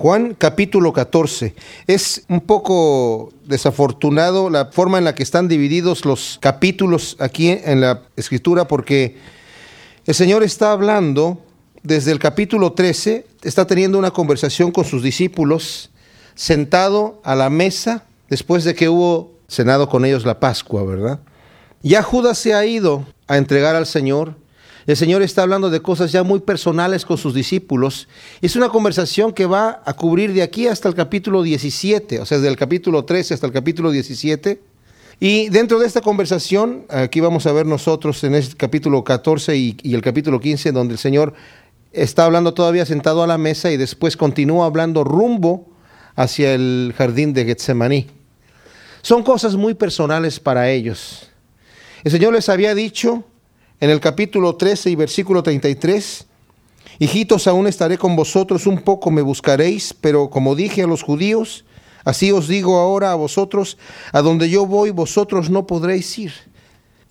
Juan capítulo 14. Es un poco desafortunado la forma en la que están divididos los capítulos aquí en la escritura porque el Señor está hablando desde el capítulo 13, está teniendo una conversación con sus discípulos sentado a la mesa después de que hubo cenado con ellos la Pascua, ¿verdad? Ya Judas se ha ido a entregar al Señor el Señor está hablando de cosas ya muy personales con sus discípulos. Es una conversación que va a cubrir de aquí hasta el capítulo 17, o sea, desde el capítulo 13 hasta el capítulo 17. Y dentro de esta conversación, aquí vamos a ver nosotros en este capítulo 14 y, y el capítulo 15, donde el Señor está hablando todavía sentado a la mesa y después continúa hablando rumbo hacia el jardín de Getsemaní. Son cosas muy personales para ellos. El Señor les había dicho en el capítulo 13 y versículo 33, Hijitos, aún estaré con vosotros, un poco me buscaréis, pero como dije a los judíos, así os digo ahora a vosotros, a donde yo voy, vosotros no podréis ir.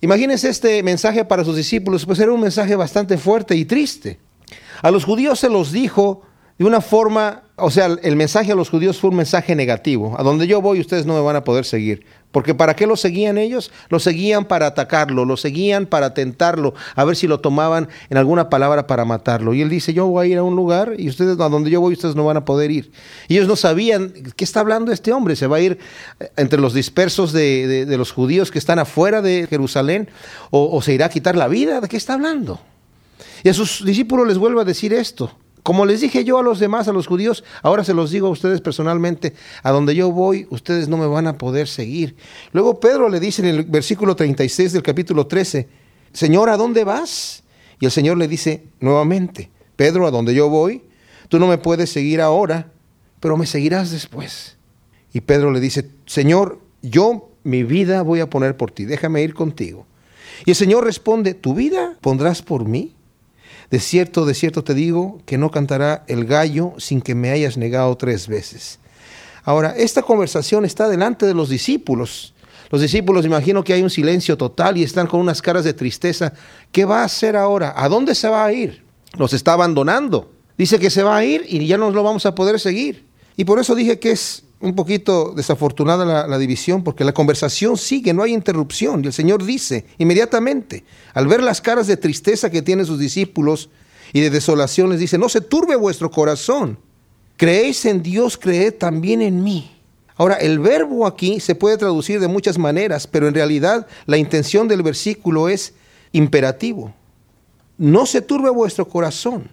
Imagínense este mensaje para sus discípulos, pues era un mensaje bastante fuerte y triste. A los judíos se los dijo de una forma, o sea, el mensaje a los judíos fue un mensaje negativo. A donde yo voy ustedes no me van a poder seguir. Porque ¿para qué lo seguían ellos? Lo seguían para atacarlo, lo seguían para tentarlo, a ver si lo tomaban en alguna palabra para matarlo. Y él dice, yo voy a ir a un lugar y ustedes, a donde yo voy, ustedes no van a poder ir. Y ellos no sabían, ¿qué está hablando este hombre? ¿Se va a ir eh, entre los dispersos de, los judíos que están afuera de Jerusalén? ¿O, ¿O se irá a quitar la vida? ¿De qué está hablando? Y a sus discípulos les vuelve a decir esto. Como les dije yo a los demás, a los judíos, ahora se los digo a ustedes personalmente, a donde yo voy, ustedes no me van a poder seguir. Luego Pedro le dice en el versículo 36 del capítulo 13, Señor, ¿a dónde vas? Y el Señor le dice nuevamente, Pedro, a donde yo voy, tú no me puedes seguir ahora, pero me seguirás después. Y Pedro le dice, Señor, yo mi vida voy a poner por ti, déjame ir contigo. Y el Señor responde, ¿tu vida pondrás por mí? De cierto, de cierto te digo que no cantará el gallo sin que me hayas negado tres veces. Ahora, esta conversación está delante de los discípulos. Los discípulos, imagino que hay un silencio total y están con unas caras de tristeza. ¿Qué va a hacer ahora? ¿A dónde se va a ir? Los está abandonando. Dice que se va a ir y ya no lo vamos a poder seguir. Y por eso dije que es un poquito desafortunada la, división porque la conversación sigue, no hay interrupción. Y el Señor dice inmediatamente, al ver las caras de tristeza que tienen sus discípulos y de desolación, les dice, no se turbe vuestro corazón. Creéis en Dios, creed también en mí. Ahora, el verbo aquí se puede traducir de muchas maneras, pero en realidad la intención del versículo es imperativo. No se turbe vuestro corazón.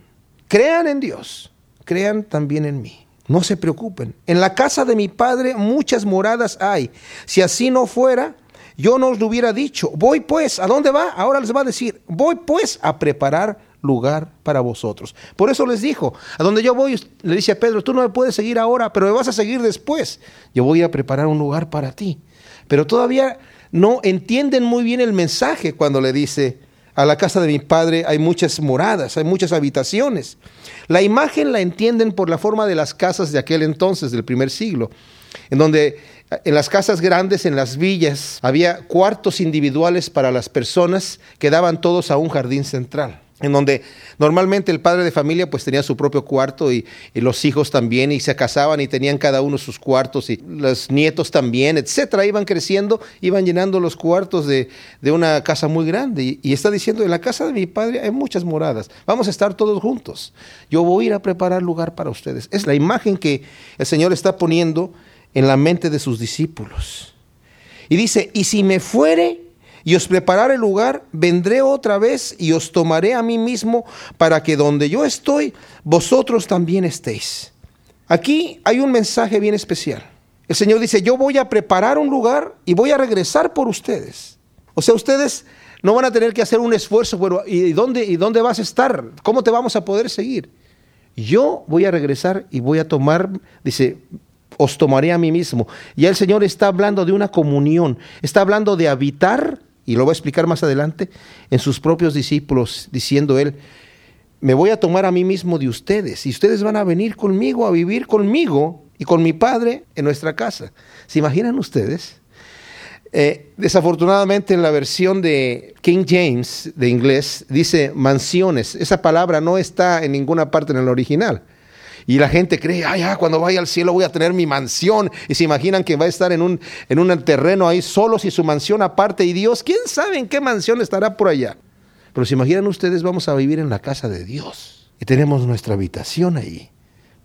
Crean en Dios, crean también en mí. No se preocupen. En la casa de mi padre muchas moradas hay. Si así no fuera, yo no os lo hubiera dicho. Voy pues, ¿a dónde va? Ahora les va a decir, voy pues a preparar lugar para vosotros. Por eso les dijo, a donde yo voy, le dice a Pedro, tú no me puedes seguir ahora, pero me vas a seguir después. Yo voy a preparar un lugar para ti. Pero todavía no entienden muy bien el mensaje cuando le dice, a la casa de mi padre hay muchas moradas, hay muchas habitaciones. La imagen la entienden por la forma de las casas de aquel entonces, del primer siglo, en donde en las casas grandes, en las villas, había cuartos individuales para las personas que daban todos a un jardín central en donde normalmente el padre de familia pues tenía su propio cuarto y, los hijos también y se casaban y tenían cada uno sus cuartos y los nietos también, etcétera, iban creciendo, iban llenando los cuartos de, una casa muy grande y, y, está diciendo, en la casa de mi padre hay muchas moradas, vamos a estar todos juntos, yo voy a ir a preparar lugar para ustedes. Es la imagen que el Señor está poniendo en la mente de sus discípulos. Y dice, y si me fuere y os prepararé lugar, vendré otra vez y os tomaré a mí mismo para que donde yo estoy, vosotros también estéis. Aquí hay un mensaje bien especial. El Señor dice, yo voy a preparar un lugar y voy a regresar por ustedes. O sea, ustedes no van a tener que hacer un esfuerzo, bueno, ¿y dónde, ¿y dónde vas a estar? ¿Cómo te vamos a poder seguir? Yo voy a regresar y voy a tomar, dice, os tomaré a mí mismo. Ya el Señor está hablando de una comunión, está hablando de habitar y lo va a explicar más adelante, en sus propios discípulos, diciendo él, me voy a tomar a mí mismo de ustedes y ustedes van a venir conmigo a vivir conmigo y con mi padre en nuestra casa. ¿Se imaginan ustedes? Eh, desafortunadamente en la versión de King James de inglés dice mansiones. Esa palabra no está en ninguna parte en el original. Y la gente cree, ay, ah, cuando vaya al cielo voy a tener mi mansión. Y se imaginan que va a estar en un, en un terreno ahí solos y su mansión aparte. Y Dios, ¿quién sabe en qué mansión estará por allá? Pero se imaginan ustedes, vamos a vivir en la casa de Dios. Y tenemos nuestra habitación ahí,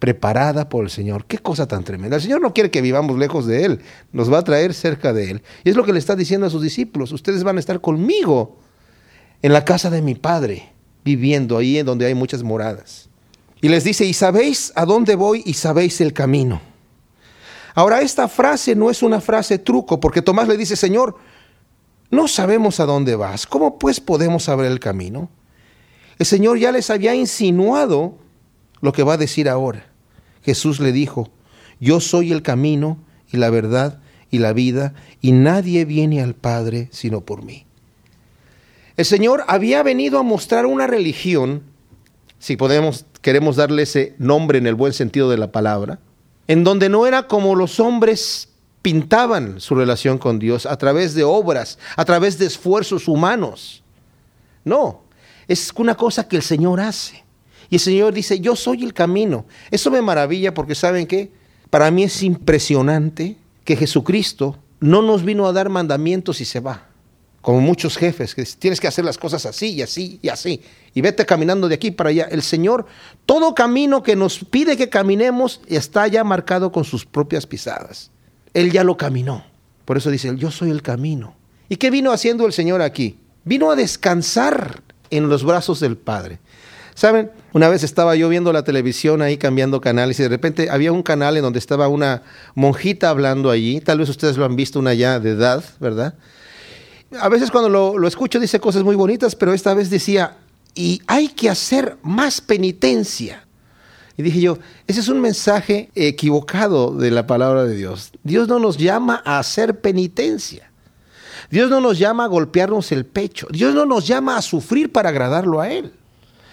preparada por el Señor. Qué cosa tan tremenda. El Señor no quiere que vivamos lejos de Él, nos va a traer cerca de Él. Y es lo que le está diciendo a sus discípulos. Ustedes van a estar conmigo en la casa de mi Padre, viviendo ahí en donde hay muchas moradas. Y les dice, y sabéis a dónde voy y sabéis el camino. Ahora, esta frase no es una frase truco, porque Tomás le dice, Señor, no sabemos a dónde vas, ¿cómo pues podemos saber el camino? El Señor ya les había insinuado lo que va a decir ahora. Jesús le dijo, yo soy el camino y la verdad y la vida, y nadie viene al Padre sino por mí. El Señor había venido a mostrar una religión, si podemos queremos darle ese nombre en el buen sentido de la palabra, en donde no era como los hombres pintaban su relación con Dios a través de obras, a través de esfuerzos humanos. No, es una cosa que el Señor hace. Y el Señor dice, yo soy el camino. Eso me maravilla porque saben qué, para mí es impresionante que Jesucristo no nos vino a dar mandamientos y se va como muchos jefes, que tienes que hacer las cosas así y así y así, y vete caminando de aquí para allá. El Señor, todo camino que nos pide que caminemos está ya marcado con sus propias pisadas. Él ya lo caminó. Por eso dice, yo soy el camino. ¿Y qué vino haciendo el Señor aquí? Vino a descansar en los brazos del Padre. Saben, una vez estaba yo viendo la televisión ahí cambiando canales y de repente había un canal en donde estaba una monjita hablando allí, tal vez ustedes lo han visto, una ya de edad, ¿verdad? A veces cuando lo, escucho dice cosas muy bonitas, pero esta vez decía, y hay que hacer más penitencia. Y dije yo, ese es un mensaje equivocado de la palabra de Dios. Dios no nos llama a hacer penitencia. Dios no nos llama a golpearnos el pecho. Dios no nos llama a sufrir para agradarlo a Él.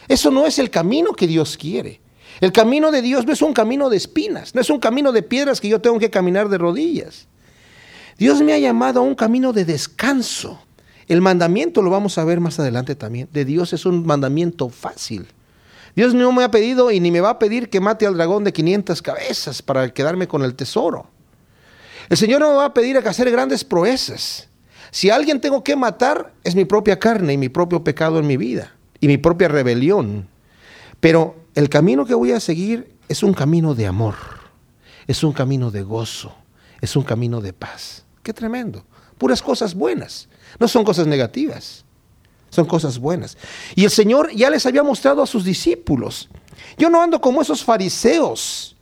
Eso no es el camino que Dios quiere. El camino de Dios no es un camino de espinas, no es un camino de piedras que yo tengo que caminar de rodillas. Dios me ha llamado a un camino de descanso. El mandamiento, lo vamos a ver más adelante también, de Dios es un mandamiento fácil. Dios no me ha pedido y ni me va a pedir que mate al dragón de 500 cabezas para quedarme con el tesoro. El Señor no me va a pedir que hacer grandes proezas. Si alguien tengo que matar, es mi propia carne y mi propio pecado en mi vida y mi propia rebelión. Pero el camino que voy a seguir es un camino de amor, es un camino de gozo, es un camino de paz. Qué tremendo. Puras cosas buenas. No son cosas negativas. Son cosas buenas. Y el Señor ya les había mostrado a sus discípulos. Yo no ando como esos fariseos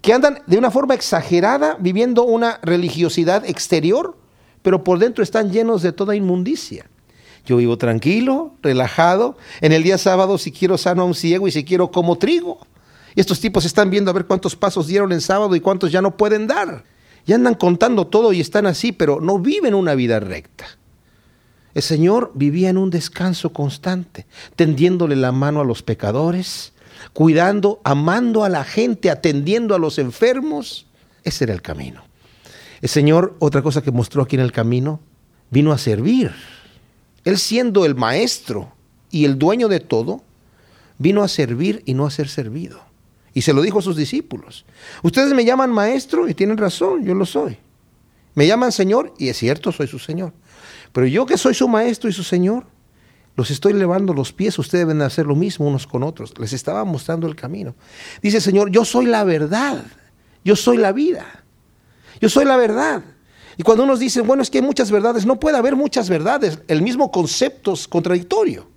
que andan de una forma exagerada viviendo una religiosidad exterior, pero por dentro están llenos de toda inmundicia. Yo vivo tranquilo, relajado. En el día sábado, si quiero sano a un ciego y si quiero como trigo. Y estos tipos están viendo a ver cuántos pasos dieron en sábado y cuántos ya no pueden dar y andan contando todo y están así, pero no viven una vida recta. El Señor vivía en un descanso constante, tendiéndole la mano a los pecadores, cuidando, amando a la gente, atendiendo a los enfermos. Ese era el camino. El Señor, otra cosa que mostró aquí en el camino, vino a servir. Él siendo el maestro y el dueño de todo, vino a servir y no a ser servido. Y se lo dijo a sus discípulos. Ustedes me llaman maestro y tienen razón, yo lo soy. Me llaman Señor y es cierto, soy su Señor. Pero yo que soy su maestro y su Señor, los estoy levando los pies, ustedes deben hacer lo mismo unos con otros. Les estaba mostrando el camino. Dice Señor, yo soy la verdad, yo soy la vida, yo soy la verdad. Y cuando unos dicen, bueno, es que hay muchas verdades, no puede haber muchas verdades, el mismo concepto es contradictorio.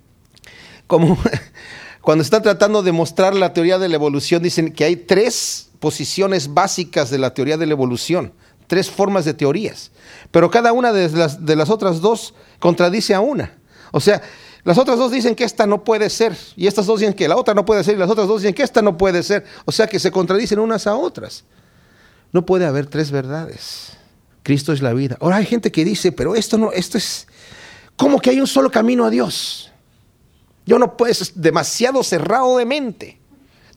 Como cuando están tratando de mostrar la teoría de la evolución, dicen que hay tres posiciones básicas de la teoría de la evolución, tres formas de teorías, pero cada una de las, de las otras dos contradice a una. O sea, las otras dos dicen que esta no puede ser, y estas dos dicen que la otra no puede ser, y las otras dos dicen que esta no puede ser. O sea que se contradicen unas a otras. No puede haber tres verdades. Cristo es la vida. Ahora hay gente que dice, pero esto no, esto es como que hay un solo camino a Dios. Yo no puedo, es demasiado cerrado de mente.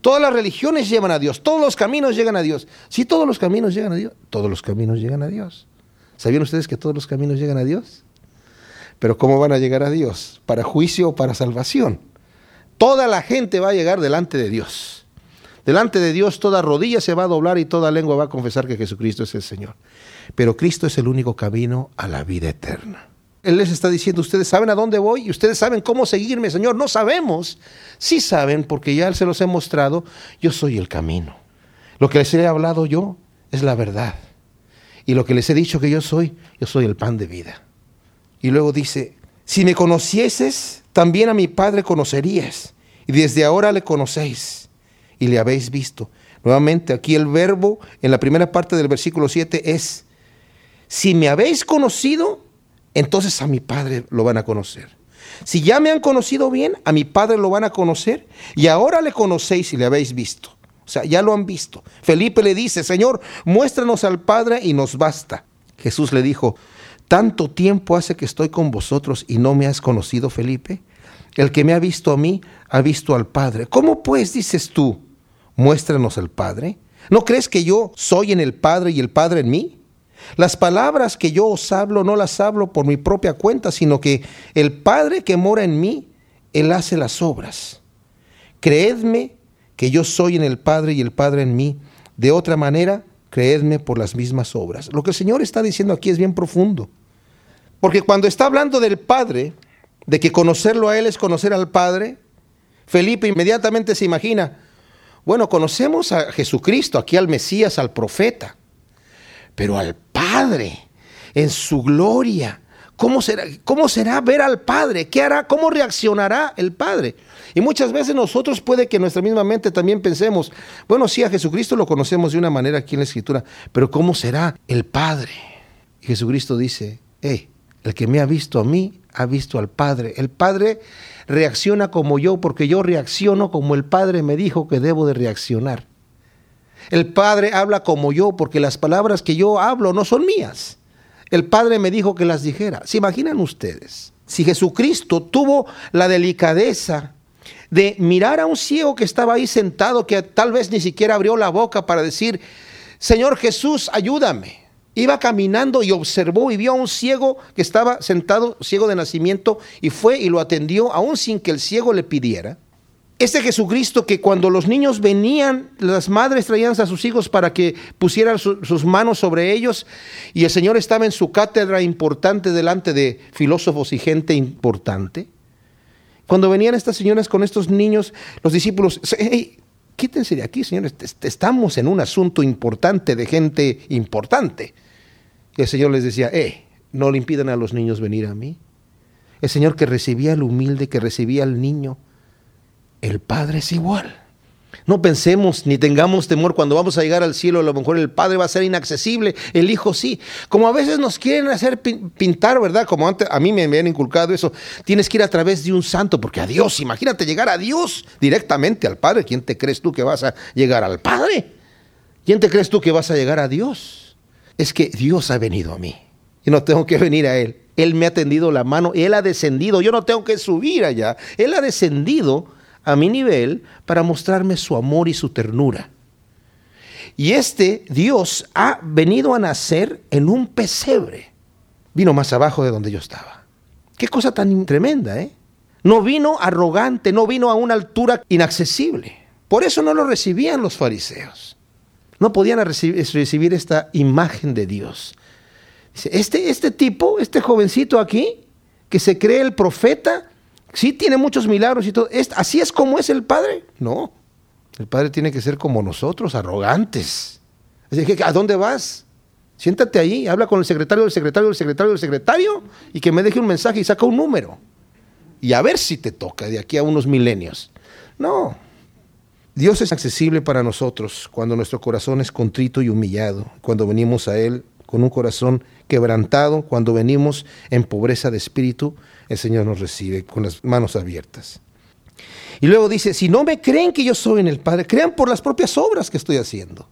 Todas las religiones llevan a Dios, todos los caminos llegan a Dios. Si todos los caminos llegan a Dios, todos los caminos llegan a Dios. ¿Sabían ustedes que todos los caminos llegan a Dios? Pero ¿cómo van a llegar a Dios? ¿Para juicio o para salvación? Toda la gente va a llegar delante de Dios. Delante de Dios toda rodilla se va a doblar y toda lengua va a confesar que Jesucristo es el Señor. Pero Cristo es el único camino a la vida eterna. Él les está diciendo, ustedes saben a dónde voy y ustedes saben cómo seguirme, Señor. No sabemos. Sí saben porque ya se los he mostrado. Yo soy el camino. Lo que les he hablado yo es la verdad. Y lo que les he dicho que yo soy, yo soy el pan de vida. Y luego dice, si me conocieses, también a mi Padre conocerías. Y desde ahora le conocéis y le habéis visto. Nuevamente, aquí el verbo en la primera parte del versículo 7 es, si me habéis conocido, entonces a mi Padre lo van a conocer. Si ya me han conocido bien, a mi Padre lo van a conocer y ahora le conocéis y le habéis visto. O sea, ya lo han visto. Felipe le dice, Señor, muéstranos al Padre y nos basta. Jesús le dijo, ¿tanto tiempo hace que estoy con vosotros y no me has conocido, Felipe? El que me ha visto a mí, ha visto al Padre. ¿Cómo pues dices tú, muéstranos al Padre? ¿No crees que yo soy en el Padre y el Padre en mí? Las palabras que yo os hablo no las hablo por mi propia cuenta, sino que el Padre que mora en mí, Él hace las obras. Creedme que yo soy en el Padre y el Padre en mí. De otra manera, creedme por las mismas obras. Lo que el Señor está diciendo aquí es bien profundo. Porque cuando está hablando del Padre, de que conocerlo a Él es conocer al Padre, Felipe inmediatamente se imagina, bueno, conocemos a Jesucristo, aquí al Mesías, al profeta, pero al Padre, en su gloria. ¿Cómo será, ¿Cómo será ver al Padre? ¿Qué hará? ¿Cómo reaccionará el Padre? Y muchas veces nosotros puede que nuestra misma mente también pensemos, bueno, sí, a Jesucristo lo conocemos de una manera aquí en la Escritura, pero ¿cómo será el Padre? Y Jesucristo dice, hey, el que me ha visto a mí, ha visto al Padre. El Padre reacciona como yo porque yo reacciono como el Padre me dijo que debo de reaccionar. El Padre habla como yo porque las palabras que yo hablo no son mías. El Padre me dijo que las dijera. ¿Se imaginan ustedes? Si Jesucristo tuvo la delicadeza de mirar a un ciego que estaba ahí sentado, que tal vez ni siquiera abrió la boca para decir, Señor Jesús, ayúdame. Iba caminando y observó y vio a un ciego que estaba sentado, ciego de nacimiento, y fue y lo atendió, aún sin que el ciego le pidiera. Este Jesucristo que cuando los niños venían, las madres traían a sus hijos para que pusieran sus manos sobre ellos, y el Señor estaba en su cátedra importante delante de filósofos y gente importante. Cuando venían estas señoras con estos niños, los discípulos, hey, quítense de aquí, señores, estamos en un asunto importante de gente importante. Y el Señor les decía, eh, no le impidan a los niños venir a mí. El Señor que recibía al humilde, que recibía al niño, el Padre es igual. No pensemos ni tengamos temor cuando vamos a llegar al cielo, a lo mejor el Padre va a ser inaccesible, el Hijo sí. Como a veces nos quieren hacer pintar, ¿verdad? Como antes a mí me habían inculcado eso, tienes que ir a través de un santo, porque a Dios, imagínate llegar a Dios directamente al Padre. ¿Quién te crees tú que vas a llegar al Padre? ¿Quién te crees tú que vas a llegar a Dios? es que Dios ha venido a mí y no tengo que venir a Él. Él me ha tendido la mano, Él ha descendido, yo no tengo que subir allá. Él ha descendido a mi nivel para mostrarme su amor y su ternura. Y este Dios ha venido a nacer en un pesebre. Vino más abajo de donde yo estaba. Qué cosa tan tremenda, ¿eh? No vino arrogante, no vino a una altura inaccesible. Por eso no lo recibían los fariseos. No podían recibir, esta imagen de Dios. Este, este tipo, este jovencito aquí, que se cree el profeta, sí tiene muchos milagros y todo. ¿Así es como es el Padre? No. El Padre tiene que ser como nosotros, arrogantes. ¿A dónde vas? Siéntate ahí, habla con el secretario del secretario del secretario del secretario y que me deje un mensaje y saca un número. Y a ver si te toca de aquí a unos milenios. No, Dios es accesible para nosotros cuando nuestro corazón es contrito y humillado, cuando venimos a Él con un corazón quebrantado, cuando venimos en pobreza de espíritu, el Señor nos recibe con las manos abiertas. Y luego dice, si no me creen que yo soy en el Padre, crean por las propias obras que estoy haciendo.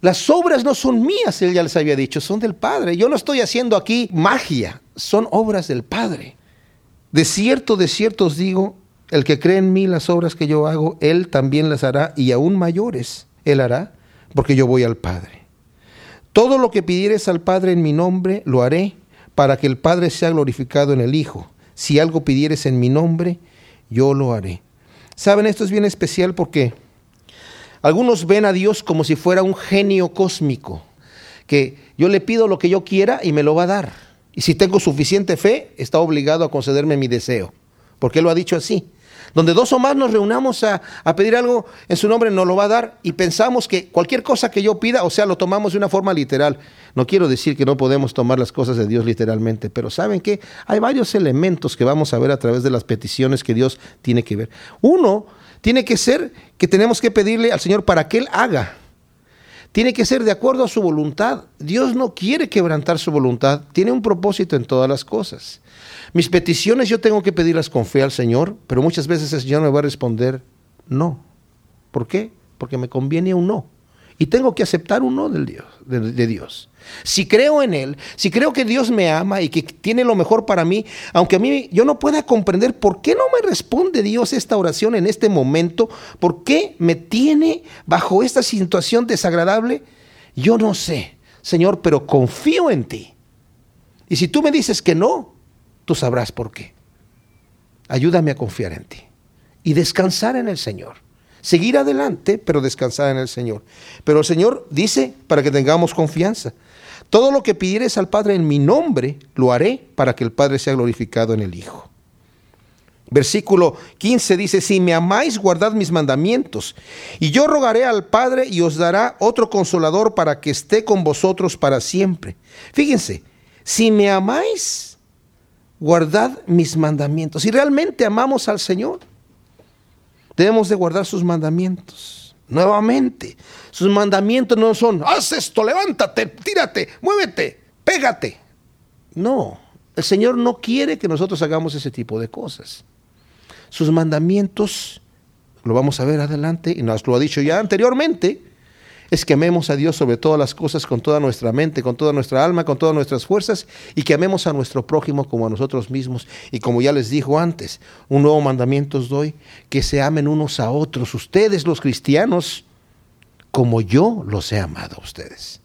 Las obras no son mías, Él ya les había dicho, son del Padre. Yo no estoy haciendo aquí magia, son obras del Padre. De cierto, de cierto os digo, el que cree en mí las obras que yo hago, él también las hará y aún mayores él hará, porque yo voy al Padre. Todo lo que pidieres al Padre en mi nombre, lo haré, para que el Padre sea glorificado en el Hijo. Si algo pidieres en mi nombre, yo lo haré. Saben, esto es bien especial porque Algunos ven a Dios como si fuera un genio cósmico, que yo le pido lo que yo quiera y me lo va a dar. Y si tengo suficiente fe, está obligado a concederme mi deseo, porque Él lo ha dicho así. Donde dos o más nos reunamos a, pedir algo en su nombre, nos lo va a dar y pensamos que cualquier cosa que yo pida, o sea, lo tomamos de una forma literal. No quiero decir que no podemos tomar las cosas de Dios literalmente, pero ¿saben qué? Hay varios elementos que vamos a ver a través de las peticiones que Dios tiene que ver. Uno, tiene que ser que tenemos que pedirle al Señor para que Él haga. Tiene que ser de acuerdo a su voluntad. Dios no quiere quebrantar su voluntad, tiene un propósito en todas las cosas. Mis peticiones yo tengo que pedirlas con fe al Señor, pero muchas veces el Señor me va a responder no. ¿Por qué? Porque me conviene un no. Y tengo que aceptar un no del Dios, de, Dios. Si creo en Él, si creo que Dios me ama y que tiene lo mejor para mí, aunque a mí yo no pueda comprender por qué no me responde Dios esta oración en este momento, por qué me tiene bajo esta situación desagradable, yo no sé, Señor, pero confío en ti. Y si tú me dices que no, tú sabrás por qué. Ayúdame a confiar en ti y descansar en el Señor. Seguir adelante, pero descansar en el Señor. Pero el Señor dice para que tengamos confianza. Todo lo que pidieres al Padre en mi nombre, lo haré para que el Padre sea glorificado en el Hijo. Versículo 15 dice, si me amáis, guardad mis mandamientos. Y yo rogaré al Padre y os dará otro consolador para que esté con vosotros para siempre. Fíjense, si me amáis, guardad mis mandamientos. Si realmente amamos al Señor, debemos de guardar sus mandamientos. Nuevamente, sus mandamientos no son, haz esto, levántate, tírate, muévete, pégate. No, el Señor no quiere que nosotros hagamos ese tipo de cosas. Sus mandamientos, lo vamos a ver adelante, y nos lo ha dicho ya anteriormente, es que amemos a Dios sobre todas las cosas con toda nuestra mente, con toda nuestra alma, con todas nuestras fuerzas y que amemos a nuestro prójimo como a nosotros mismos. Y como ya les dijo antes, un nuevo mandamiento os doy, que se amen unos a otros, ustedes los cristianos, como yo los he amado a ustedes,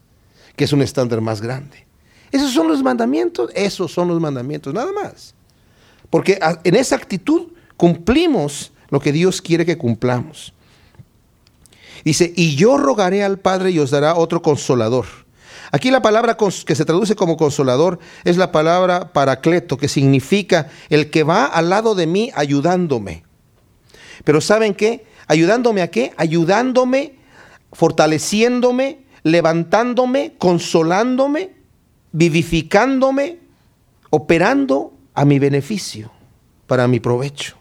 que es un estándar más grande. Esos son los mandamientos, esos son los mandamientos, nada más. Porque en esa actitud cumplimos lo que Dios quiere que cumplamos. Dice, y yo rogaré al Padre y os dará otro consolador. Aquí la palabra que se traduce como consolador es la palabra paracleto, que significa el que va al lado de mí ayudándome. Pero ¿saben qué? ¿Ayudándome a qué? Ayudándome, fortaleciéndome, levantándome, consolándome, vivificándome, operando a mi beneficio, para mi provecho.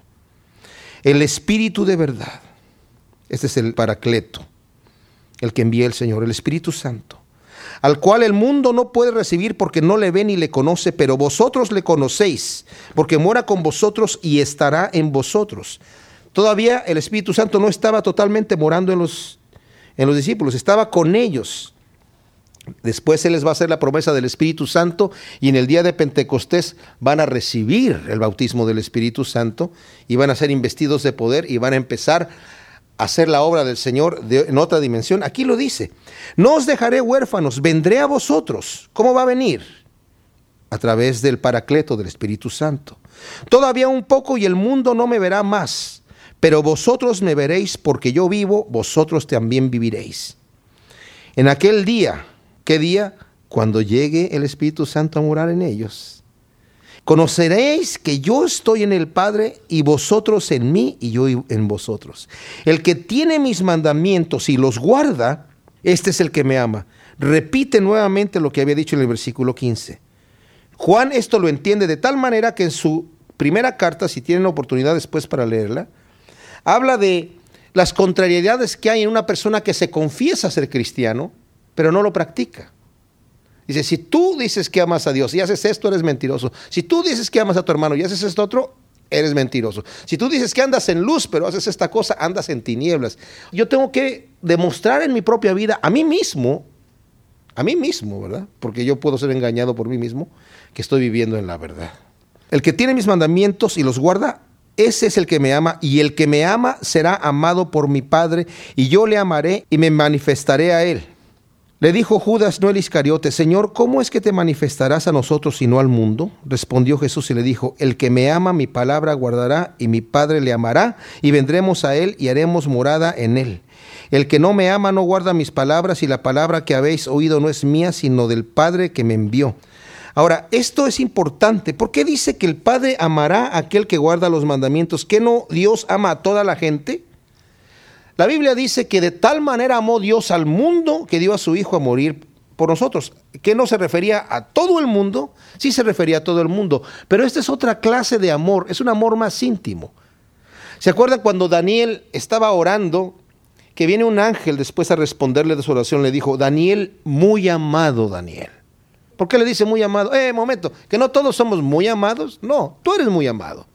El Espíritu de verdad este es el Paracleto, el que envía el Señor, el Espíritu Santo, al cual el mundo no puede recibir porque no le ve ni le conoce, pero vosotros le conocéis, porque mora con vosotros y estará en vosotros. Todavía el Espíritu Santo no estaba totalmente morando en los, en los discípulos, estaba con ellos. Después se les va a hacer la promesa del Espíritu Santo y en el día de Pentecostés van a recibir el bautismo del Espíritu Santo y van a ser investidos de poder y van a empezar hacer la obra del Señor en otra dimensión. Aquí lo dice, no os dejaré huérfanos, vendré a vosotros. ¿Cómo va a venir? A través del Paracleto del Espíritu Santo. Todavía un poco y el mundo no me verá más, pero vosotros me veréis porque yo vivo, vosotros también viviréis. En aquel día, ¿qué día? Cuando llegue el Espíritu Santo a morar en ellos Conoceréis que yo estoy en el Padre y vosotros en mí y yo en vosotros. El que tiene mis mandamientos y los guarda, este es el que me ama. Repite nuevamente lo que había dicho en el versículo 15. Juan esto lo entiende de tal manera que en su primera carta, si tienen oportunidad después para leerla, habla de las contrariedades que hay en una persona que se confiesa ser cristiano, pero no lo practica. Dice, si tú dices que amas a Dios y haces esto, eres mentiroso. Si tú dices que amas a tu hermano y haces esto otro, eres mentiroso. Si tú dices que andas en luz, pero haces esta cosa, andas en tinieblas. Yo tengo que demostrar en mi propia vida, a mí mismo, a mí mismo, ¿verdad? Porque yo puedo ser engañado por mí mismo, que estoy viviendo en la verdad. El que tiene mis mandamientos y los guarda, ese es el que me ama, y el que me ama será amado por mi Padre, y yo le amaré y me manifestaré a él. Le dijo Judas, no el Iscariote, Señor, ¿cómo es que te manifestarás a nosotros y no al mundo? Respondió Jesús y le dijo, El que me ama mi palabra guardará y mi Padre le amará y vendremos a él y haremos morada en él. El que no me ama no guarda mis palabras y la palabra que habéis oído no es mía, sino del Padre que me envió. Ahora, esto es importante. ¿Por qué dice que el Padre amará a aquel que guarda los mandamientos? ¿Que no Dios ama a toda la gente? La Biblia dice que de tal manera amó Dios al mundo que dio a su Hijo a morir por nosotros. Que no se refería a todo el mundo, sí se refería a todo el mundo. Pero esta es otra clase de amor, es un amor más íntimo. ¿Se acuerdan cuando Daniel estaba orando? Que viene un ángel después a responderle de su oración, le dijo, Daniel, muy amado Daniel. ¿Por qué le dice muy amado? Eh, momento, que no todos somos muy amados. No, tú eres muy amado.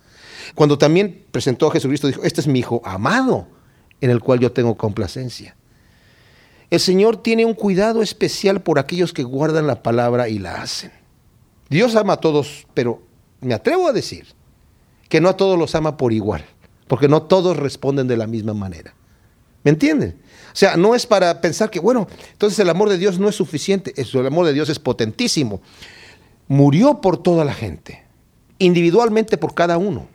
Cuando también presentó a Jesucristo, dijo, este es mi hijo amado, en el cual yo tengo complacencia. El Señor tiene un cuidado especial por aquellos que guardan la palabra y la hacen. Dios ama a todos, pero me atrevo a decir que no a todos los ama por igual, porque no todos responden de la misma manera. ¿Me entienden? O sea, no es para pensar que, bueno, entonces el amor de Dios no es suficiente. El amor de Dios es potentísimo. Murió por toda la gente, individualmente por cada uno.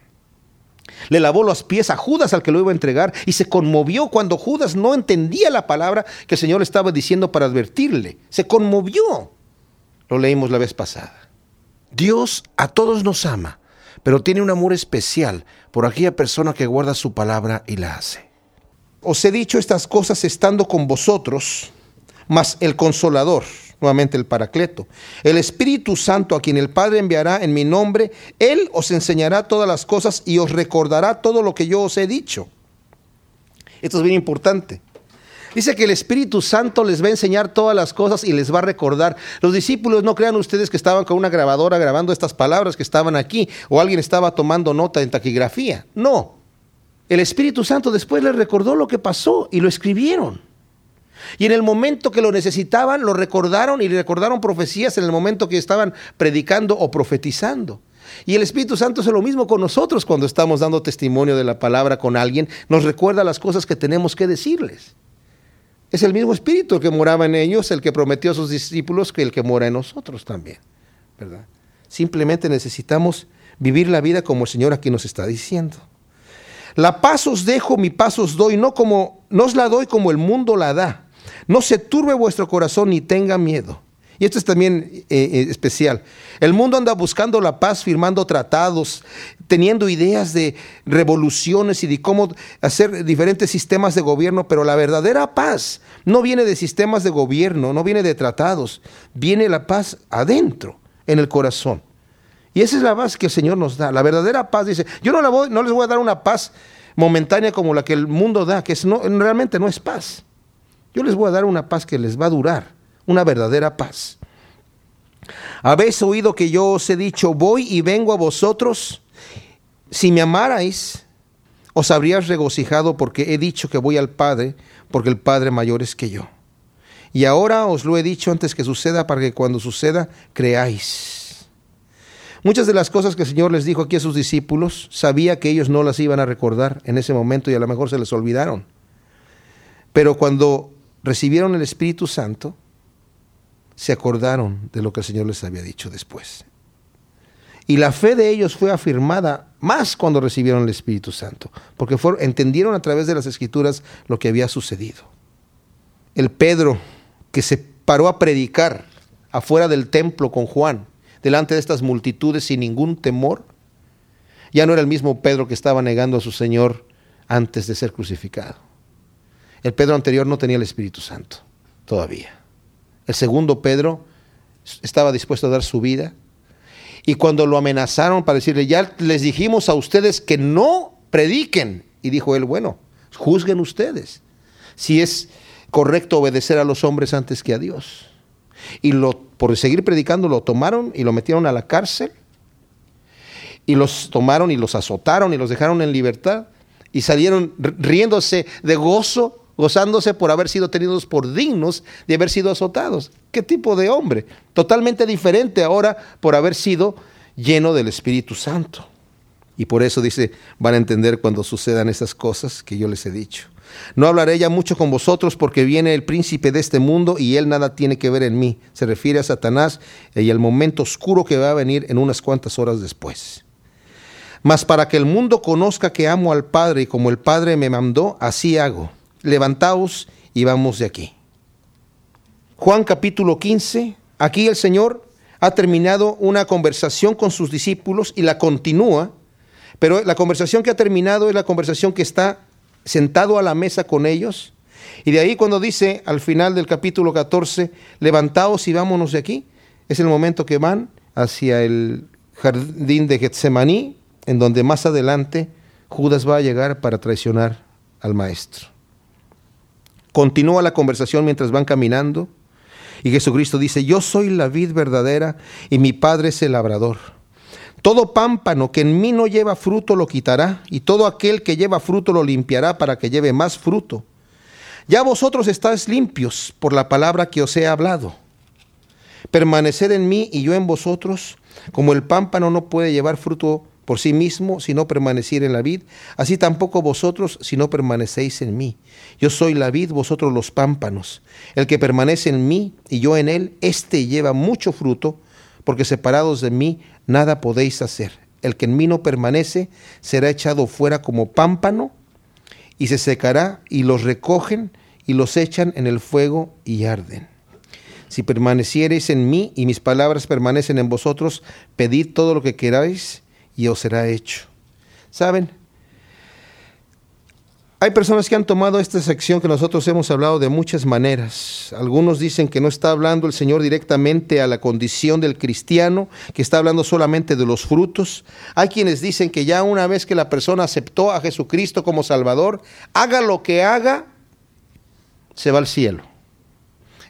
Le lavó los pies a Judas al que lo iba a entregar y se conmovió cuando Judas no entendía la palabra que el Señor estaba diciendo para advertirle. Se conmovió. Lo leímos la vez pasada. Dios a todos nos ama, pero tiene un amor especial por aquella persona que guarda su palabra y la hace. Os he dicho estas cosas estando con vosotros, mas el consolador, nuevamente el paracleto, el Espíritu Santo a quien el Padre enviará en mi nombre, Él os enseñará todas las cosas y os recordará todo lo que yo os he dicho. Esto es bien importante. Dice que el Espíritu Santo les va a enseñar todas las cosas y les va a recordar. Los discípulos no crean ustedes que estaban con una grabadora grabando estas palabras que estaban aquí o alguien estaba tomando nota en taquigrafía. No el Espíritu Santo después les recordó lo que pasó y lo escribieron. Y en el momento que lo necesitaban, lo recordaron y recordaron profecías en el momento que estaban predicando o profetizando. Y el Espíritu Santo es lo mismo con nosotros cuando estamos dando testimonio de la palabra con alguien, nos recuerda las cosas que tenemos que decirles. Es el mismo Espíritu que moraba en ellos, el que prometió a sus discípulos, que el que mora en nosotros también. ¿verdad? Simplemente necesitamos vivir la vida como el Señor aquí nos está diciendo. La paz os dejo, mi paz os doy, no como no os la doy como el mundo la da. No se turbe vuestro corazón ni tenga miedo. Y esto es también eh, eh, especial. El mundo anda buscando la paz, firmando tratados, teniendo ideas de revoluciones y de cómo hacer diferentes sistemas de gobierno, pero la verdadera paz no viene de sistemas de gobierno, no viene de tratados, viene la paz adentro, en el corazón. Y esa es la paz que el Señor nos da. La verdadera paz dice, yo no, voy, les voy a dar una paz momentánea como la que el mundo da, que es realmente no es paz. Yo les voy a dar una paz que les va a durar, una verdadera paz. Habéis oído que yo os he dicho, voy y vengo a vosotros. Si me amarais, os habríais regocijado porque he dicho que voy al Padre, porque el Padre mayor es que yo. Y ahora os lo he dicho antes que suceda, para que cuando suceda creáis. Muchas de las cosas que el Señor les dijo aquí a sus discípulos, sabía que ellos no las iban a recordar en ese momento y a lo mejor se les olvidaron. Pero cuando recibieron el Espíritu Santo, se acordaron de lo que el Señor les había dicho después. Y la fe de ellos fue afirmada más cuando recibieron el Espíritu Santo, porque entendieron a través de las Escrituras lo que había sucedido. El Pedro que se paró a predicar afuera del templo con Juan, delante de estas multitudes sin ningún temor? Ya no era el mismo Pedro que estaba negando a su Señor antes de ser crucificado. El Pedro anterior no tenía el Espíritu Santo todavía. El segundo Pedro estaba dispuesto a dar su vida. Y cuando lo amenazaron para decirle, ya les dijimos a ustedes que no prediquen. Y dijo él, bueno, juzguen ustedes si es correcto obedecer a los hombres antes que a Dios. Y lo, por seguir predicando lo tomaron y lo metieron a la cárcel. Y los tomaron y los azotaron y los dejaron en libertad. Y salieron riéndose de gozo, gozándose por haber sido tenidos por dignos de haber sido azotados. ¿Qué tipo de hombre? Totalmente diferente ahora por haber sido lleno del Espíritu Santo. Y por eso dice, van a entender cuando sucedan esas cosas que yo les he dicho. No hablaré ya mucho con vosotros porque viene el príncipe de este mundo y él nada tiene que ver en mí. Se refiere a Satanás y al momento oscuro que va a venir en unas cuantas horas después. Mas para que el mundo conozca que amo al Padre y como el Padre me mandó, así hago. Levantaos y vamos de aquí. Juan capítulo 15, aquí el Señor ha terminado una conversación con sus discípulos y la continúa, pero la conversación que ha terminado es la conversación que está sentado a la mesa con ellos. Y de ahí cuando dice al final del capítulo 14, levantaos y vámonos de aquí, es el momento que van hacia el jardín de Getsemaní, en donde más adelante Judas va a llegar para traicionar al maestro. Continúa la conversación mientras van caminando y Jesucristo dice, yo soy la vid verdadera y mi Padre es el labrador. Todo pámpano que en mí no lleva fruto lo quitará y todo aquel que lleva fruto lo limpiará para que lleve más fruto. Ya vosotros estáis limpios por la palabra que os he hablado. Permaneced en mí y yo en vosotros, como el pámpano no puede llevar fruto por sí mismo si no permaneciera en la vid, así tampoco vosotros si no permanecéis en mí. Yo soy la vid, vosotros los pámpanos. El que permanece en mí y yo en él, éste lleva mucho fruto, porque separados de mí nada podéis hacer. El que en mí no permanece será echado fuera como pámpano y se secará y los recogen y los echan en el fuego y arden. Si permaneciereis en mí y mis palabras permanecen en vosotros, pedid todo lo que queráis y os será hecho. ¿Saben? Hay personas que han tomado esta sección que nosotros hemos hablado de muchas maneras. Algunos dicen que no está hablando el Señor directamente a la condición del cristiano, que está hablando solamente de los frutos. Hay quienes dicen que ya una vez que la persona aceptó a Jesucristo como Salvador, haga lo que haga, se va al cielo.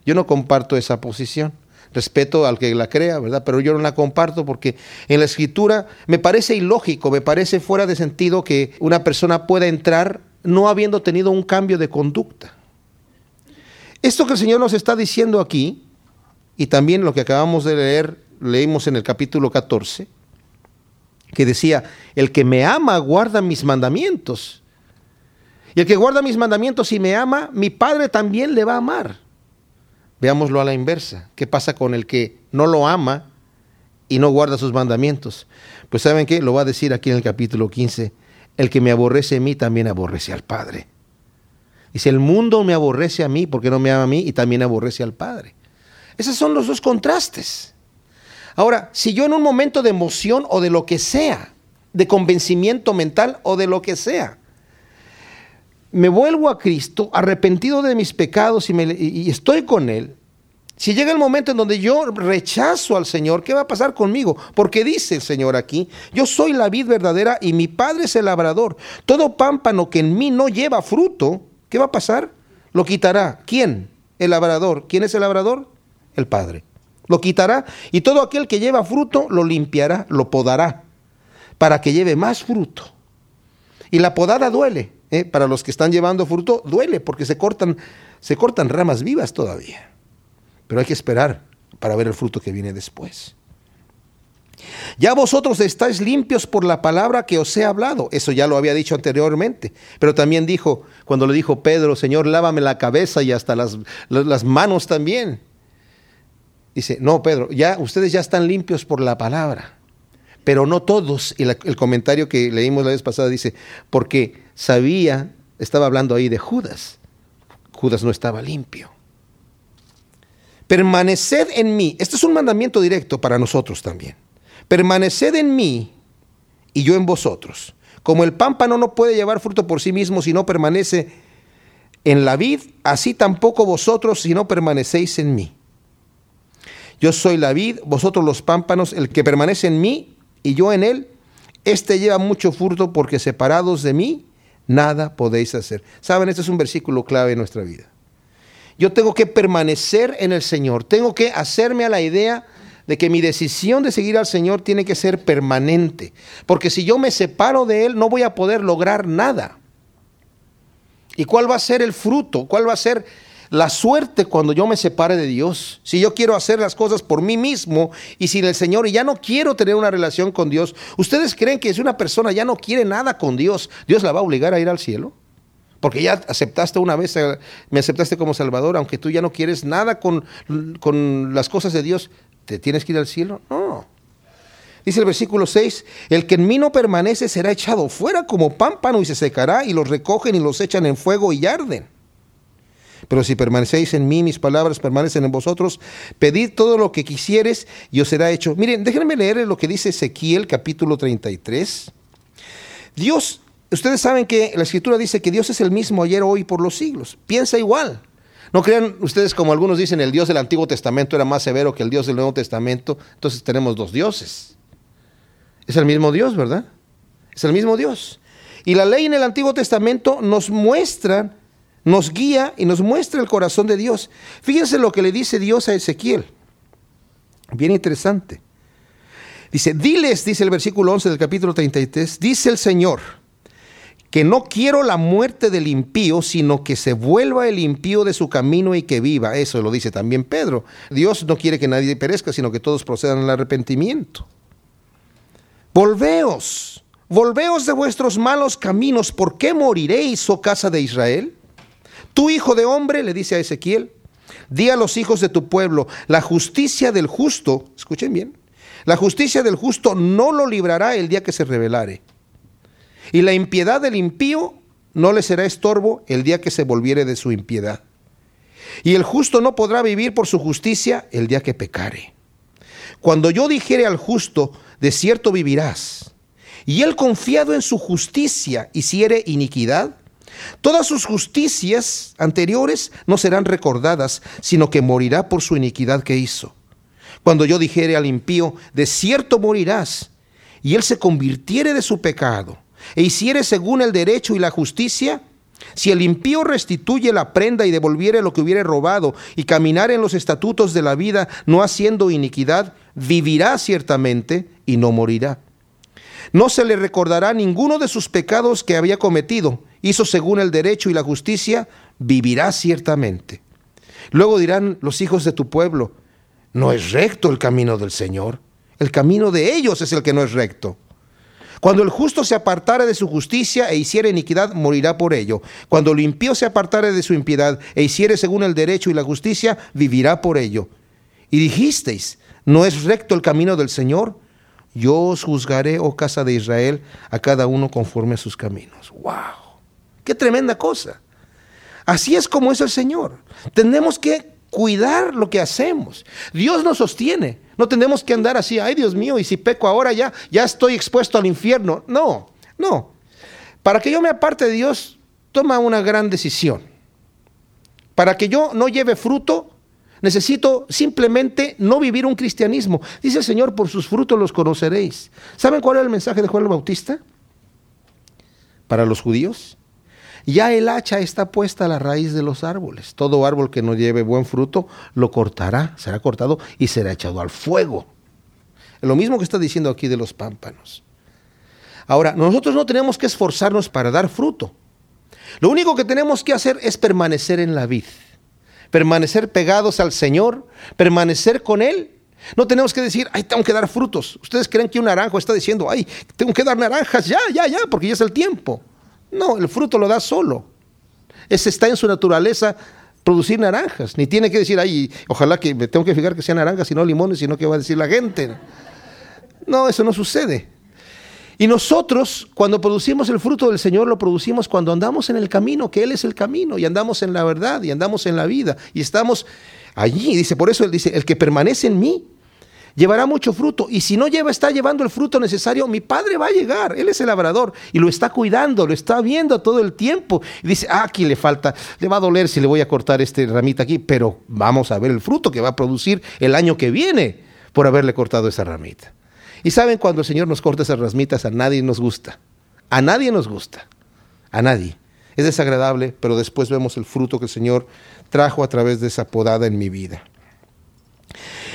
Yo no comparto esa posición. Respeto al que la crea, ¿verdad? Pero yo no la comparto porque en la escritura me parece ilógico, me parece fuera de sentido que una persona pueda entrar no habiendo tenido un cambio de conducta. Esto que el Señor nos está diciendo aquí, y también lo que acabamos de leer, leímos en el capítulo 14, que decía, el que me ama guarda mis mandamientos. Y el que guarda mis mandamientos y me ama, mi Padre también le va a amar. Veámoslo a la inversa. ¿Qué pasa con el que no lo ama y no guarda sus mandamientos? Pues saben qué, lo va a decir aquí en el capítulo 15. El que me aborrece a mí también aborrece al Padre. Dice, el mundo me aborrece a mí porque no me ama a mí y también aborrece al Padre. Esos son los dos contrastes. Ahora, si yo en un momento de emoción o de lo que sea, de convencimiento mental o de lo que sea, me vuelvo a Cristo, arrepentido de mis pecados y, estoy con Él, si llega el momento en donde yo rechazo al Señor, ¿qué va a pasar conmigo? Porque dice el Señor aquí, yo soy la vid verdadera y mi Padre es el labrador. Todo pámpano que en mí no lleva fruto, ¿qué va a pasar? Lo quitará. ¿Quién? El labrador. ¿Quién es el labrador? El Padre. Lo quitará y todo aquel que lleva fruto lo limpiará, lo podará, para que lleve más fruto. Y la podada duele, ¿eh? para los que están llevando fruto, duele porque se cortan, se cortan ramas vivas todavía. Pero hay que esperar para ver el fruto que viene después. Ya vosotros estáis limpios por la palabra que os he hablado. Eso ya lo había dicho anteriormente. Pero también dijo, cuando le dijo Pedro, Señor, lávame la cabeza y hasta las, las manos también. Dice, no, Pedro, ya ustedes ya están limpios por la palabra. Pero no todos. Y el comentario que leímos la vez pasada dice, porque sabía, estaba hablando ahí de Judas. Judas no estaba limpio. Permaneced en mí. Este es un mandamiento directo para nosotros también. Permaneced en mí y yo en vosotros. Como el pámpano no puede llevar fruto por sí mismo si no permanece en la vid, así tampoco vosotros si no permanecéis en mí. Yo soy la vid, vosotros los pámpanos, el que permanece en mí y yo en él, este lleva mucho fruto porque separados de mí nada podéis hacer. Saben, este es un versículo clave en nuestra vida. Yo tengo que permanecer en el Señor, tengo que hacerme a la idea de que mi decisión de seguir al Señor tiene que ser permanente, porque si yo me separo de Él no voy a poder lograr nada. ¿Y cuál va a ser el fruto? ¿Cuál va a ser la suerte cuando yo me separe de Dios. Si yo quiero hacer las cosas por mí mismo y sin el Señor y ya no quiero tener una relación con Dios, ¿ustedes creen que si una persona ya no quiere nada con Dios, Dios la va a obligar a ir al cielo? Porque ya aceptaste una vez, eh, me aceptaste como Salvador, aunque tú ya no quieres nada con, con las cosas de Dios, ¿te tienes que ir al cielo? No. Dice el versículo 6, el que en mí no permanece será echado fuera como pámpano y se secará y los recogen y los echan en fuego y arden. Pero si permanecéis en mí, mis palabras permanecen en vosotros, pedid todo lo que quisieres y os será hecho. Miren, déjenme leer lo que dice Ezequiel capítulo 33. Dios, ustedes saben que la escritura dice que Dios es el mismo ayer, hoy, por los siglos. Piensa igual. No crean ustedes como algunos dicen, el Dios del Antiguo Testamento era más severo que el Dios del Nuevo Testamento. Entonces tenemos dos dioses. Es el mismo Dios, ¿verdad? Es el mismo Dios. Y la ley en el Antiguo Testamento nos muestra, nos guía y nos muestra el corazón de Dios. Fíjense lo que le dice Dios a Ezequiel. Bien interesante. Dice, diles, dice el versículo 11 del capítulo 33, dice el Señor, que no quiero la muerte del impío, sino que se vuelva el impío de su camino y que viva. Eso lo dice también Pedro. Dios no quiere que nadie perezca, sino que todos procedan al arrepentimiento. Volveos, volveos de vuestros malos caminos, ¿por qué moriréis, oh casa de Israel? Tu hijo de hombre, le dice a Ezequiel, di a los hijos de tu pueblo, la justicia del justo, escuchen bien, la justicia del justo no lo librará el día que se rebelare y la impiedad del impío no le será estorbo el día que se volviere de su impiedad. Y el justo no podrá vivir por su justicia el día que pecare. Cuando yo dijere al justo, de cierto vivirás, y él confiado en su justicia hiciere iniquidad, todas sus justicias anteriores no serán recordadas, sino que morirá por su iniquidad que hizo. Cuando yo dijere al impío, de cierto morirás, y él se convirtiere de su pecado, e hiciere según el derecho y la justicia, si el impío restituye la prenda y devolviere lo que hubiere robado y caminar en los estatutos de la vida, no haciendo iniquidad, vivirá ciertamente y no morirá. No se le recordará ninguno de sus pecados que había cometido. Hizo según el derecho y la justicia, vivirá ciertamente. Luego dirán los hijos de tu pueblo, no es recto el camino del Señor. El camino de ellos es el que no es recto. Cuando el justo se apartare de su justicia e hiciere iniquidad, morirá por ello. Cuando el impío se apartare de su impiedad e hiciere según el derecho y la justicia, vivirá por ello. Y dijisteis, ¿no es recto el camino del Señor? Yo os juzgaré, oh casa de Israel, a cada uno conforme a sus caminos. ¡Wow! ¡Qué tremenda cosa! Así es como es el Señor. Tenemos que cuidar lo que hacemos. Dios nos sostiene. No tenemos que andar así, ay Dios mío, y si peco ahora ya, ya estoy expuesto al infierno. No, no. Para que yo me aparte de Dios, toma una gran decisión. Para que yo no lleve fruto, necesito simplemente no vivir un cristianismo. Dice el Señor, por sus frutos los conoceréis. ¿Saben cuál es el mensaje de Juan el Bautista? Para los judíos, ya el hacha está puesta a la raíz de los árboles. Todo árbol que no lleve buen fruto lo cortará, será cortado y será echado al fuego. Lo mismo que está diciendo aquí de los pámpanos. Ahora, nosotros no tenemos que esforzarnos para dar fruto. Lo único que tenemos que hacer es permanecer en la vid, permanecer pegados al Señor, permanecer con Él. No tenemos que decir, ay, tengo que dar frutos. Ustedes creen que un naranjo está diciendo, ay, tengo que dar naranjas ya, ya, ya, porque ya es el tiempo. No, el fruto lo da solo. Ese está en su naturaleza producir naranjas. Ni tiene que decir, ay, ojalá que me tengo que fijar que sean naranjas y no limones, sino que va a decir la gente. No, eso no sucede. Y nosotros, cuando producimos el fruto del Señor, lo producimos cuando andamos en el camino, que Él es el camino, y andamos en la verdad, y andamos en la vida, y estamos allí. Dice, por eso Él dice, el que permanece en mí, llevará mucho fruto. Y si no lleva, está llevando el fruto necesario, mi padre va a llegar. Él es el labrador y lo está cuidando, lo está viendo todo el tiempo. Y dice, ah, aquí le falta, le va a doler si le voy a cortar este ramita aquí, pero vamos a ver el fruto que va a producir el año que viene por haberle cortado esa ramita. Y saben, cuando el Señor nos corta esas ramitas, a nadie nos gusta. A nadie nos gusta. A nadie. Es desagradable, pero después vemos el fruto que el Señor trajo a través de esa podada en mi vida.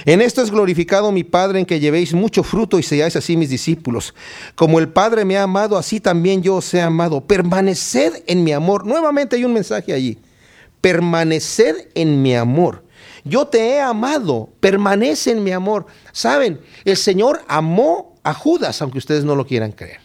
En esto es glorificado mi Padre en que llevéis mucho fruto y seáis así mis discípulos. Como el Padre me ha amado, así también yo os he amado. Permaneced en mi amor. Nuevamente hay un mensaje allí. Permaneced en mi amor. Yo te he amado, permanece en mi amor. Saben, el Señor amó a Judas, aunque ustedes no lo quieran creer.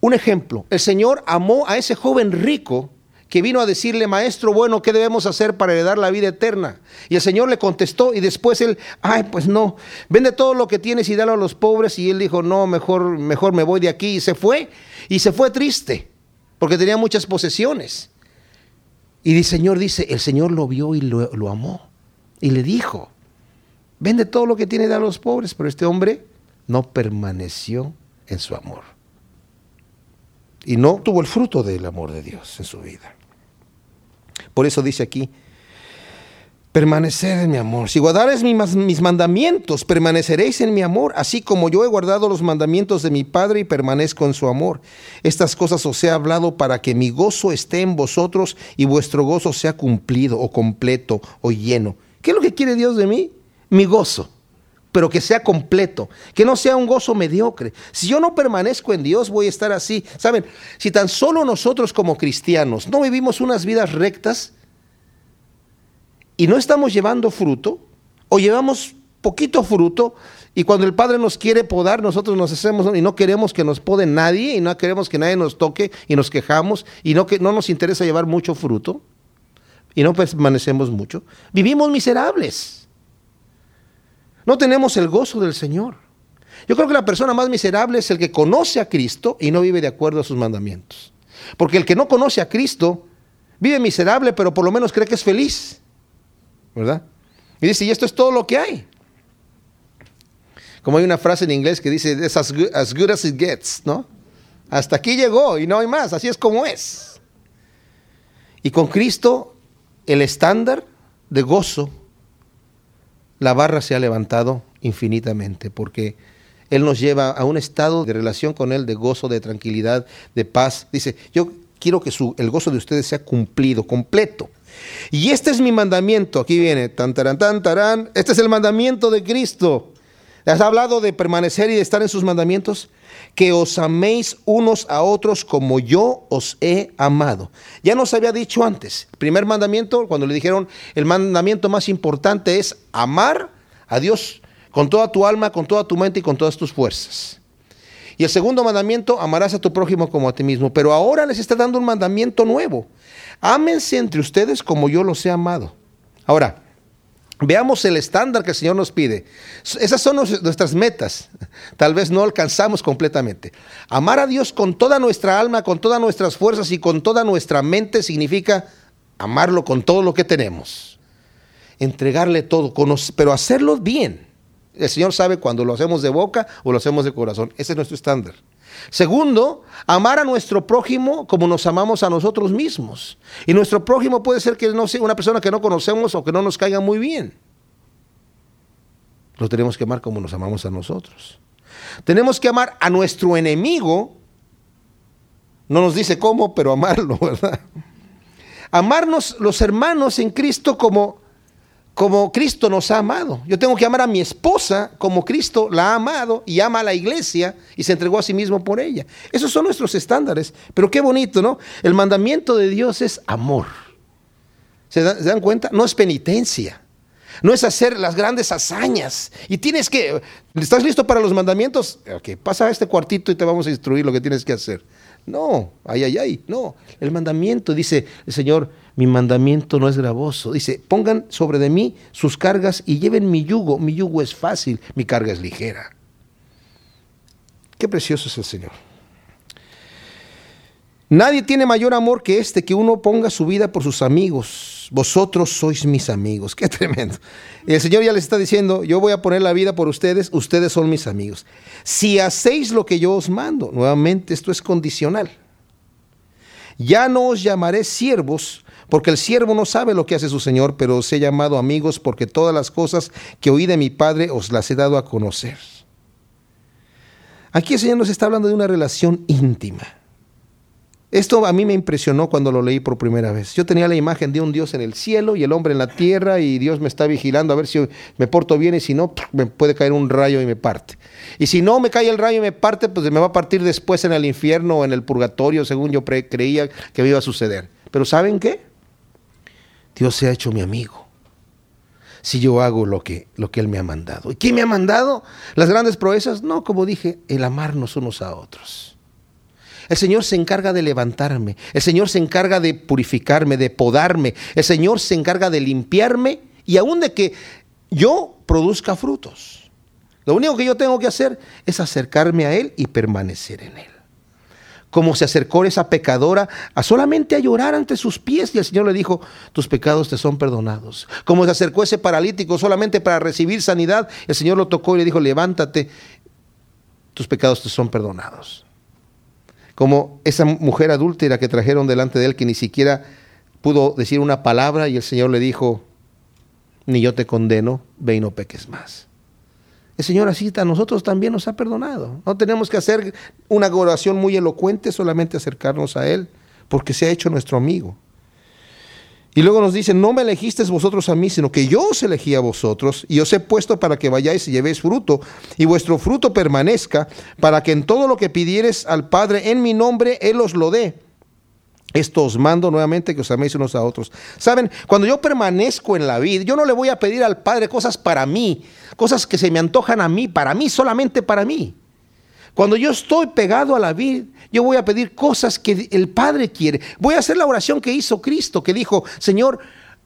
Un ejemplo, el Señor amó a ese joven rico que vino a decirle, maestro, bueno, ¿qué debemos hacer para heredar la vida eterna? Y el Señor le contestó y después él, ay, pues no, vende todo lo que tienes y dalo a los pobres. Y él dijo, no, mejor, mejor me voy de aquí. Y se fue, y se fue triste, porque tenía muchas posesiones. Y el Señor dice, el Señor lo vio y lo, lo amó. Y le dijo, vende todo lo que tiene de a los pobres, pero este hombre no permaneció en su amor. Y no tuvo el fruto del amor de Dios en su vida. Por eso dice aquí, permanecer en mi amor. Si guardares mis mandamientos, permaneceréis en mi amor, así como yo he guardado los mandamientos de mi Padre y permanezco en su amor. Estas cosas os he hablado para que mi gozo esté en vosotros y vuestro gozo sea cumplido o completo o lleno. ¿Qué es lo que quiere Dios de mí? Mi gozo pero que sea completo, que no sea un gozo mediocre. Si yo no permanezco en Dios, voy a estar así. Saben, si tan solo nosotros como cristianos no vivimos unas vidas rectas y no estamos llevando fruto, o llevamos poquito fruto, y cuando el Padre nos quiere podar, nosotros nos hacemos y no queremos que nos pode nadie, y no queremos que nadie nos toque, y nos quejamos, y no, que, no nos interesa llevar mucho fruto, y no permanecemos mucho, vivimos miserables. No tenemos el gozo del Señor. Yo creo que la persona más miserable es el que conoce a Cristo y no vive de acuerdo a sus mandamientos. Porque el que no conoce a Cristo vive miserable, pero por lo menos cree que es feliz. ¿Verdad? Y dice, y esto es todo lo que hay. Como hay una frase en inglés que dice, es as good, as good as it gets, ¿no? Hasta aquí llegó y no hay más, así es como es. Y con Cristo el estándar de gozo la barra se ha levantado infinitamente, porque Él nos lleva a un estado de relación con Él, de gozo, de tranquilidad, de paz. Dice, yo quiero que su, el gozo de ustedes sea cumplido, completo. Y este es mi mandamiento, aquí viene, tan, tan, tan, tarán, este es el mandamiento de Cristo. ¿Has hablado de permanecer y de estar en sus mandamientos? que os améis unos a otros como yo os he amado. Ya nos había dicho antes, primer mandamiento, cuando le dijeron, el mandamiento más importante es amar a Dios con toda tu alma, con toda tu mente y con todas tus fuerzas. Y el segundo mandamiento, amarás a tu prójimo como a ti mismo. Pero ahora les está dando un mandamiento nuevo. Ámense entre ustedes como yo los he amado. Ahora, Veamos el estándar que el Señor nos pide. Esas son nuestras metas. Tal vez no alcanzamos completamente. Amar a Dios con toda nuestra alma, con todas nuestras fuerzas y con toda nuestra mente significa amarlo con todo lo que tenemos. Entregarle todo, pero hacerlo bien. El Señor sabe cuando lo hacemos de boca o lo hacemos de corazón. Ese es nuestro estándar. Segundo, amar a nuestro prójimo como nos amamos a nosotros mismos. Y nuestro prójimo puede ser que no sea una persona que no conocemos o que no nos caiga muy bien. Lo tenemos que amar como nos amamos a nosotros. Tenemos que amar a nuestro enemigo. No nos dice cómo, pero amarlo, ¿verdad? Amarnos los hermanos en Cristo como como Cristo nos ha amado. Yo tengo que amar a mi esposa como Cristo la ha amado y ama a la iglesia y se entregó a sí mismo por ella. Esos son nuestros estándares. Pero qué bonito, ¿no? El mandamiento de Dios es amor. ¿Se dan, cuenta? No es penitencia. No es hacer las grandes hazañas. Y tienes que, ¿estás listo para los mandamientos? Ok, pasa a este cuartito y te vamos a instruir lo que tienes que hacer. No, ay, ay, ay, no. El mandamiento dice el Señor, mi mandamiento no es gravoso. Dice, pongan sobre de mí sus cargas y lleven mi yugo. Mi yugo es fácil, mi carga es ligera. Qué precioso es el Señor. Nadie tiene mayor amor que este, que uno ponga su vida por sus amigos. Vosotros sois mis amigos. Qué tremendo. El Señor ya les está diciendo, yo voy a poner la vida por ustedes, ustedes son mis amigos. Si hacéis lo que yo os mando, nuevamente esto es condicional. Ya no os llamaré siervos, porque el siervo no sabe lo que hace su Señor, pero os he llamado amigos porque todas las cosas que oí de mi Padre os las he dado a conocer. Aquí el Señor nos está hablando de una relación íntima. Esto a mí me impresionó cuando lo leí por primera vez. Yo tenía la imagen de un Dios en el cielo y el hombre en la tierra y Dios me está vigilando a ver si me porto bien y si no, me puede caer un rayo y me parte. Y si no me cae el rayo y me parte, pues me va a partir después en el infierno o en el purgatorio, según yo creía que iba a suceder. Pero ¿saben qué? Dios se ha hecho mi amigo. Si yo hago lo que, lo que Él me ha mandado. ¿Y quién me ha mandado? Las grandes proezas. No, como dije, el amarnos unos a otros. El Señor se encarga de levantarme. El Señor se encarga de purificarme, de podarme. El Señor se encarga de limpiarme y aún de que yo produzca frutos. Lo único que yo tengo que hacer es acercarme a Él y permanecer en Él. como se acercó esa pecadora a solamente a llorar ante sus pies y el Señor le dijo, tus pecados te son perdonados. Como se acercó ese paralítico solamente para recibir sanidad, el Señor lo tocó y le dijo, levántate, tus pecados te son perdonados. Como esa mujer adúltera que trajeron delante de él que ni siquiera pudo decir una palabra y el Señor le dijo, ni yo te condeno, ve y no peques más. El Señor así a nosotros también nos ha perdonado. No tenemos que hacer una oración muy elocuente, solamente acercarnos a Él, porque se ha hecho nuestro amigo. Y luego nos dice, no me elegisteis vosotros a mí, sino que yo os elegí a vosotros y os he puesto para que vayáis y llevéis fruto, y vuestro fruto permanezca, para que en todo lo que pidieres al Padre en mi nombre, Él os lo dé. Esto os mando nuevamente que os améis unos a otros. Saben, cuando yo permanezco en la vida, yo no le voy a pedir al Padre cosas para mí, cosas que se me antojan a mí, para mí, solamente para mí. Cuando yo estoy pegado a la vida, yo voy a pedir cosas que el Padre quiere. Voy a hacer la oración que hizo Cristo, que dijo, Señor,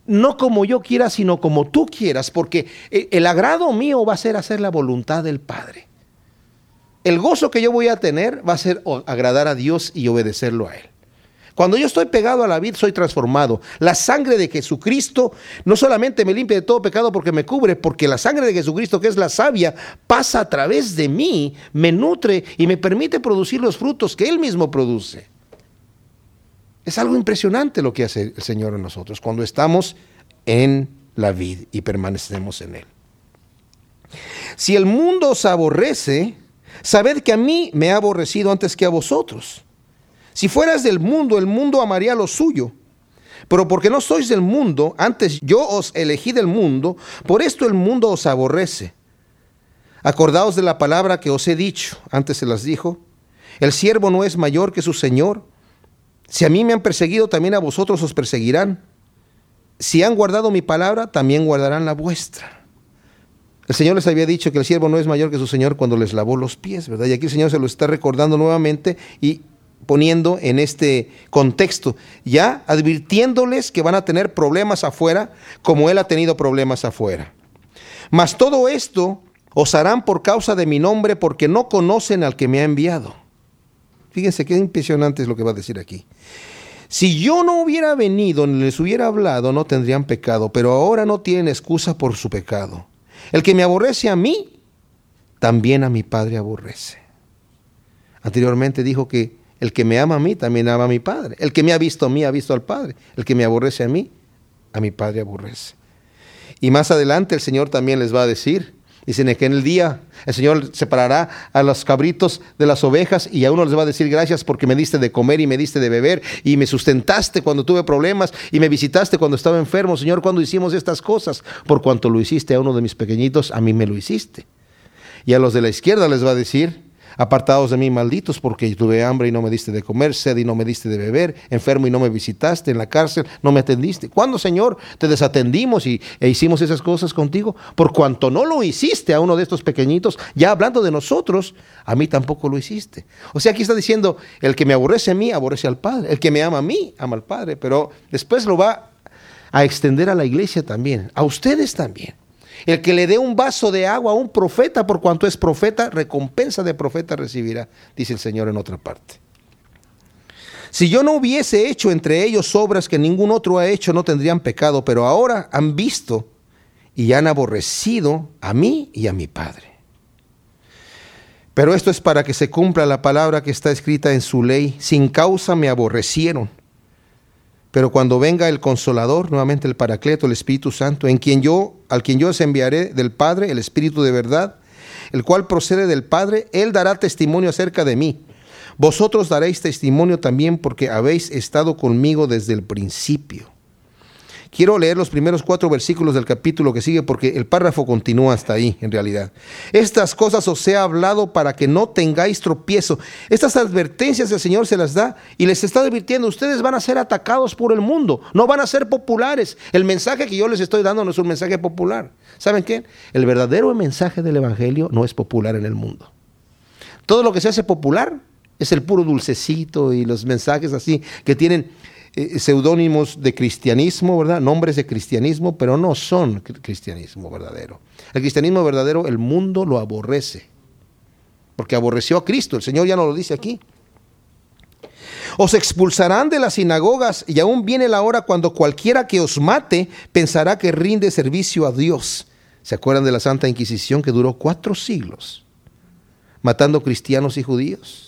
no como yo quiera, sino como tú quieras, porque el agrado mío va a ser hacer la voluntad del Padre. El gozo que yo voy a tener va a ser agradar a Dios y obedecerlo a Él. Cuando yo estoy pegado a la vid, soy transformado. La sangre de Jesucristo no solamente me limpia de todo pecado porque me cubre, porque la sangre de Jesucristo, que es la savia, pasa a través de mí, me nutre y me permite producir los frutos que Él mismo produce. Es algo impresionante lo que hace el Señor en nosotros cuando estamos en la vid y permanecemos en Él. Si el mundo os aborrece, sabed que a mí me ha aborrecido antes que a vosotros. Si fueras del mundo, el mundo amaría lo suyo. Pero porque no sois del mundo, antes yo os elegí del mundo, por esto el mundo os aborrece. Acordaos de la palabra que os he dicho, antes se las dijo, el siervo no es mayor que su Señor. Si a mí me han perseguido, también a vosotros os perseguirán. Si han guardado mi palabra, también guardarán la vuestra. El Señor les había dicho que el siervo no es mayor que su Señor cuando les lavó los pies, ¿verdad? Y aquí el Señor se lo está recordando nuevamente y poniendo en este contexto, ya advirtiéndoles que van a tener problemas afuera como Él ha tenido problemas afuera. Mas todo esto os harán por causa de mi nombre porque no conocen al que me ha enviado. Fíjense qué impresionante es lo que va a decir aquí. Si yo no hubiera venido ni les hubiera hablado, no tendrían pecado, pero ahora no tienen excusa por su pecado. El que me aborrece a mí, también a mi Padre aborrece. Anteriormente dijo que el que me ama a mí también ama a mi Padre. El que me ha visto a mí ha visto al Padre. El que me aborrece a mí, a mi Padre aborrece. Y más adelante el Señor también les va a decir, dicen que en el día el Señor separará a los cabritos de las ovejas y a uno les va a decir gracias porque me diste de comer y me diste de beber y me sustentaste cuando tuve problemas y me visitaste cuando estaba enfermo. Señor, cuando hicimos estas cosas, por cuanto lo hiciste a uno de mis pequeñitos, a mí me lo hiciste. Y a los de la izquierda les va a decir, Apartados de mí, malditos, porque tuve hambre y no me diste de comer, sed y no me diste de beber, enfermo y no me visitaste, en la cárcel no me atendiste. ¿Cuándo, Señor, te desatendimos y, e hicimos esas cosas contigo? Por cuanto no lo hiciste a uno de estos pequeñitos, ya hablando de nosotros, a mí tampoco lo hiciste. O sea, aquí está diciendo, el que me aborrece a mí, aborrece al Padre. El que me ama a mí, ama al Padre. Pero después lo va a extender a la iglesia también, a ustedes también. El que le dé un vaso de agua a un profeta, por cuanto es profeta, recompensa de profeta recibirá, dice el Señor en otra parte. Si yo no hubiese hecho entre ellos obras que ningún otro ha hecho, no tendrían pecado, pero ahora han visto y han aborrecido a mí y a mi Padre. Pero esto es para que se cumpla la palabra que está escrita en su ley. Sin causa me aborrecieron. Pero cuando venga el consolador, nuevamente el Paracleto, el Espíritu Santo, en quien yo, al quien yo os enviaré del Padre, el Espíritu de verdad, el cual procede del Padre, él dará testimonio acerca de mí. Vosotros daréis testimonio también porque habéis estado conmigo desde el principio. Quiero leer los primeros cuatro versículos del capítulo que sigue porque el párrafo continúa hasta ahí, en realidad. Estas cosas os he hablado para que no tengáis tropiezo. Estas advertencias el Señor se las da y les está advirtiendo, ustedes van a ser atacados por el mundo, no van a ser populares. El mensaje que yo les estoy dando no es un mensaje popular. ¿Saben qué? El verdadero mensaje del Evangelio no es popular en el mundo. Todo lo que se hace popular es el puro dulcecito y los mensajes así que tienen eh, seudónimos de cristianismo, ¿verdad? Nombres de cristianismo, pero no son cristianismo verdadero. El cristianismo verdadero, el mundo lo aborrece, porque aborreció a Cristo. El Señor ya no lo dice aquí. Os expulsarán de las sinagogas y aún viene la hora cuando cualquiera que os mate pensará que rinde servicio a Dios. ¿Se acuerdan de la Santa Inquisición que duró cuatro siglos, matando cristianos y judíos?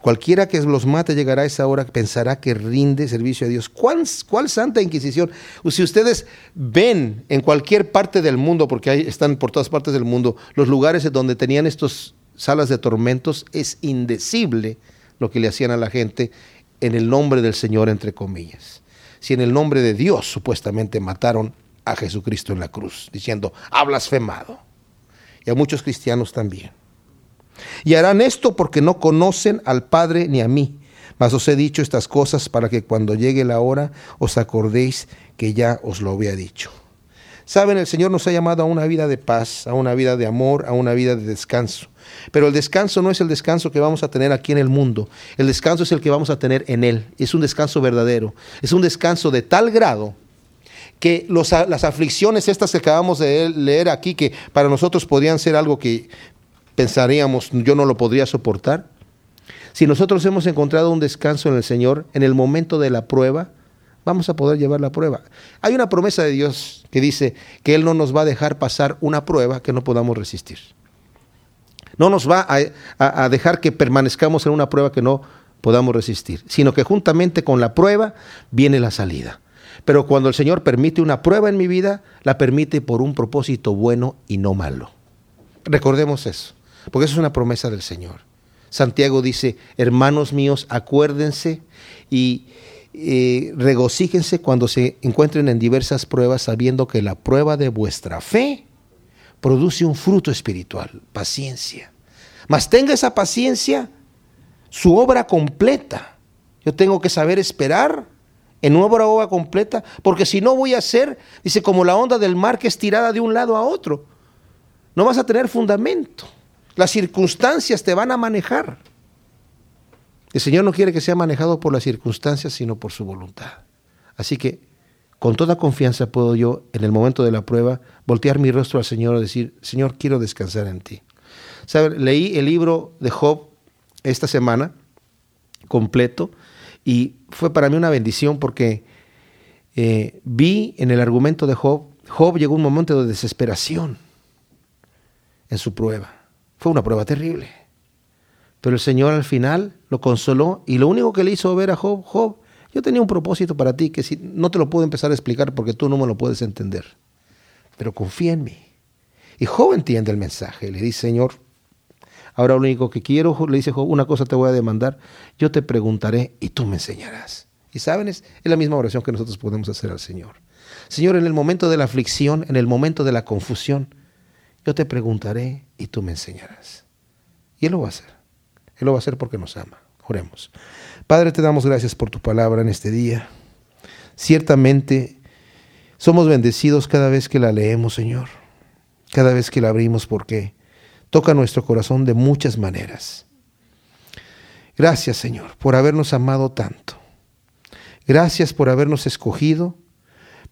Cualquiera que los mate llegará a esa hora, pensará que rinde servicio a Dios. ¿Cuál, Santa Inquisición? Si ustedes ven en cualquier parte del mundo, porque están por todas partes del mundo, los lugares donde tenían estas salas de tormentos, es indecible lo que le hacían a la gente en el nombre del Señor, entre comillas. Si en el nombre de Dios supuestamente mataron a Jesucristo en la cruz, diciendo, ha blasfemado. Y a muchos cristianos también. Y harán esto porque no conocen al Padre ni a mí. Mas os he dicho estas cosas para que cuando llegue la hora os acordéis que ya os lo había dicho. Saben, el Señor nos ha llamado a una vida de paz, a una vida de amor, a una vida de descanso. Pero el descanso no es el descanso que vamos a tener aquí en el mundo. El descanso es el que vamos a tener en Él. Es un descanso verdadero. Es un descanso de tal grado que las aflicciones estas que acabamos de leer aquí, que para nosotros podrían ser algo que pensaríamos yo no lo podría soportar. Si nosotros hemos encontrado un descanso en el Señor, en el momento de la prueba, vamos a poder llevar la prueba. Hay una promesa de Dios que dice que Él no nos va a dejar pasar una prueba que no podamos resistir. No nos va a, dejar que permanezcamos en una prueba que no podamos resistir, sino que juntamente con la prueba viene la salida. Pero cuando el Señor permite una prueba en mi vida, la permite por un propósito bueno y no malo. Recordemos eso, porque eso es una promesa del Señor. Santiago dice, hermanos míos, acuérdense y eh, regocíjense cuando se encuentren en diversas pruebas, sabiendo que la prueba de vuestra fe produce un fruto espiritual, paciencia. Mas tenga esa paciencia, su obra completa. Yo tengo que saber esperar en una obra completa, porque si no voy a ser, dice, como la onda del mar que es tirada de un lado a otro. No vas a tener fundamento. Las circunstancias te van a manejar. El Señor no quiere que sea manejado por las circunstancias, sino por su voluntad. Así que con toda confianza puedo yo, en el momento de la prueba, voltear mi rostro al Señor y decir, Señor, quiero descansar en ti. Leí el libro de Job esta semana, completo, y fue para mí una bendición porque eh, vi en el argumento de Job, Job llegó a un momento de desesperación en su prueba. Fue una prueba terrible. Pero el Señor al final lo consoló y lo único que le hizo ver a Job, Job, yo tenía un propósito para ti que si, no te lo puedo empezar a explicar porque tú no me lo puedes entender. Pero confía en mí. Y Job entiende el mensaje. Le dice, Señor, Ahora lo único que quiero, le dice Job, una cosa te voy a demandar, yo te preguntaré y tú me enseñarás. Y saben, es, la misma oración que nosotros podemos hacer al Señor. Señor, en el momento de la aflicción, en el momento de la confusión, yo te preguntaré y tú me enseñarás. Y Él lo va a hacer. Él lo va a hacer porque nos ama. Oremos. Padre, te damos gracias por tu palabra en este día. Ciertamente somos bendecidos cada vez que la leemos, Señor. Cada vez que la abrimos porque toca nuestro corazón de muchas maneras. Gracias Señor por habernos amado tanto. Gracias por habernos escogido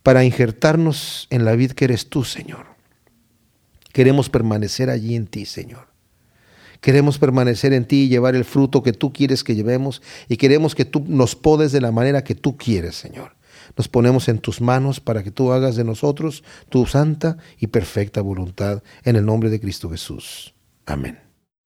para injertarnos en la vida que eres tú, Señor. Queremos permanecer allí en ti, Señor. Queremos permanecer en ti y llevar el fruto que tú quieres que llevemos y queremos que tú nos podes de la manera que tú quieres, Señor. Nos ponemos en tus manos para que tú hagas de nosotros tu santa y perfecta voluntad en el nombre de Cristo Jesús. Amén.